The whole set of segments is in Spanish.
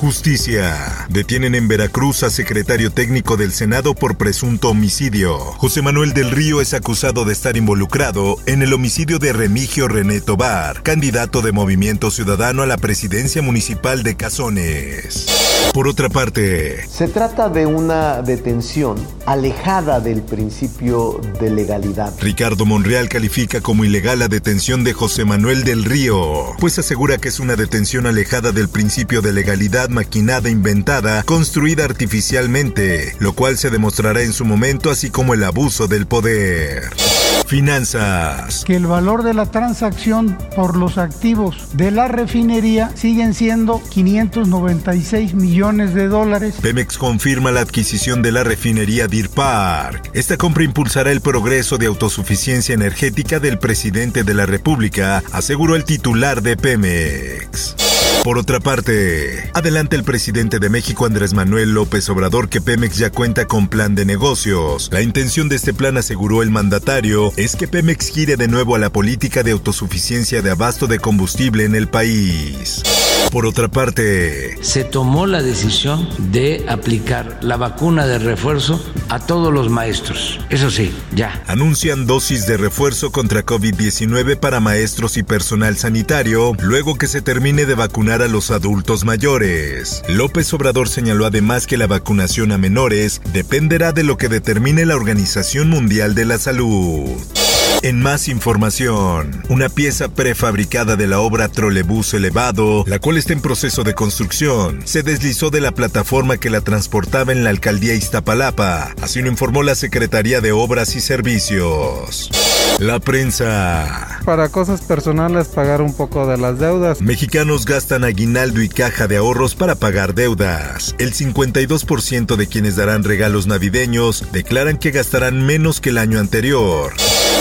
Justicia. Detienen en Veracruz a secretario técnico del Senado por presunto homicidio. José Manuel del Río es acusado de estar involucrado en el homicidio de Remigio René Tobar, candidato de Movimiento Ciudadano a la presidencia municipal de Cazones. Por otra parte, se trata de una detención alejada del principio de legalidad. Ricardo Monreal califica como ilegal la detención de José Manuel del Río, pues asegura que es una detención alejada del principio de legalidad maquinada, inventada, construida artificialmente, lo cual se demostrará en su momento, así como el abuso del poder. Finanzas. Que el valor de la transacción por los activos de la refinería siguen siendo 596 millones de dólares. Pemex confirma la adquisición de la refinería Deer Park. Esta compra impulsará el progreso de autosuficiencia energética del presidente de la República, aseguró el titular de Pemex. Por otra parte, adelante el presidente de México Andrés Manuel López Obrador que Pemex ya cuenta con plan de negocios. La intención de este plan, aseguró el mandatario, es que Pemex gire de nuevo a la política de autosuficiencia de abasto de combustible en el país. Por otra parte, se tomó la decisión de aplicar la vacuna de refuerzo a todos los maestros. Eso sí, ya. Anuncian dosis de refuerzo contra COVID-19 para maestros y personal sanitario luego que se termine de vacunar a los adultos mayores. López Obrador señaló además que la vacunación a menores dependerá de lo que determine la Organización Mundial de la Salud. En más información, una pieza prefabricada de la obra Trolebús Elevado, la cual está en proceso de construcción, se deslizó de la plataforma que la transportaba en la alcaldía Iztapalapa, así lo informó la Secretaría de Obras y Servicios. La prensa. Para cosas personales, pagar un poco de las deudas. Mexicanos gastan aguinaldo y caja de ahorros para pagar deudas. El 52% de quienes darán regalos navideños declaran que gastarán menos que el año anterior.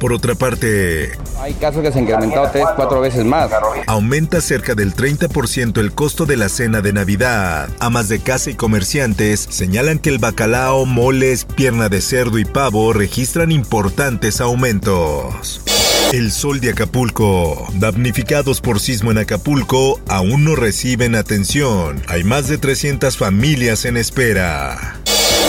Por otra parte, hay casos que se han incrementado tres, cuatro veces más. Aumenta cerca del 30% el costo de la cena de Navidad. Amas de casa y comerciantes señalan que el bacalao, moles, pierna de cerdo y pavo registran importantes aumentos. El sol de Acapulco. Damnificados por sismo en Acapulco aún no reciben atención. Hay más de 300 familias en espera.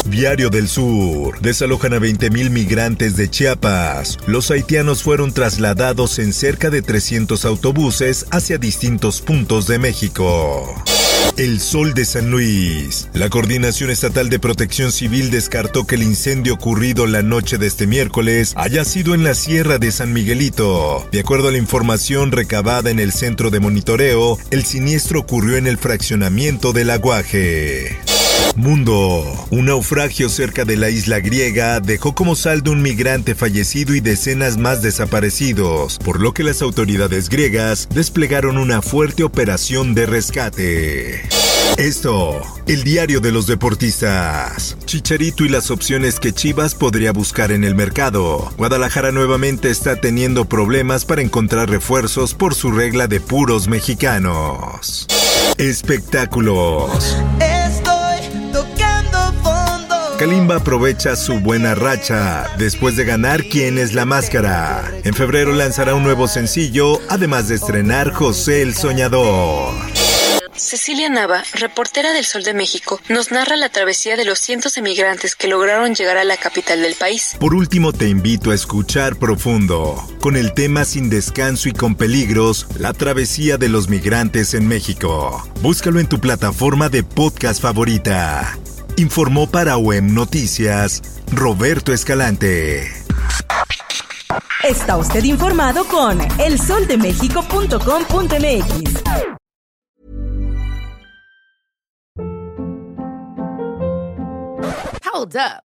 Diario del Sur. Desalojan a 20.000 migrantes de Chiapas. Los haitianos fueron trasladados en cerca de 300 autobuses hacia distintos puntos de México. El Sol de San Luis. La Coordinación Estatal de Protección Civil descartó que el incendio ocurrido la noche de este miércoles haya sido en la Sierra de San Miguelito. De acuerdo a la información recabada en el centro de monitoreo, el siniestro ocurrió en el fraccionamiento del Aguaje. Mundo. Un naufragio cerca de la isla griega dejó como saldo un migrante fallecido y decenas más desaparecidos, por lo que las autoridades griegas desplegaron una fuerte operación de rescate. Esto, el diario de los deportistas. Chicharito y las opciones que Chivas podría buscar en el mercado. Guadalajara nuevamente está teniendo problemas para encontrar refuerzos por su regla de puros mexicanos. Espectáculos. Kalimba aprovecha su buena racha después de ganar Quién es la Máscara. En febrero lanzará un nuevo sencillo, además de estrenar José el Soñador. Cecilia Nava, reportera del Sol de México, nos narra la travesía de los cientos de migrantes que lograron llegar a la capital del país. Por último, te invito a escuchar Profundo, con el tema Sin descanso y con peligros, la travesía de los migrantes en México. Búscalo en tu plataforma de podcast favorita. Informó para WEM Noticias Roberto Escalante. Está usted informado con elsoldemexico.com.mx. Hold up.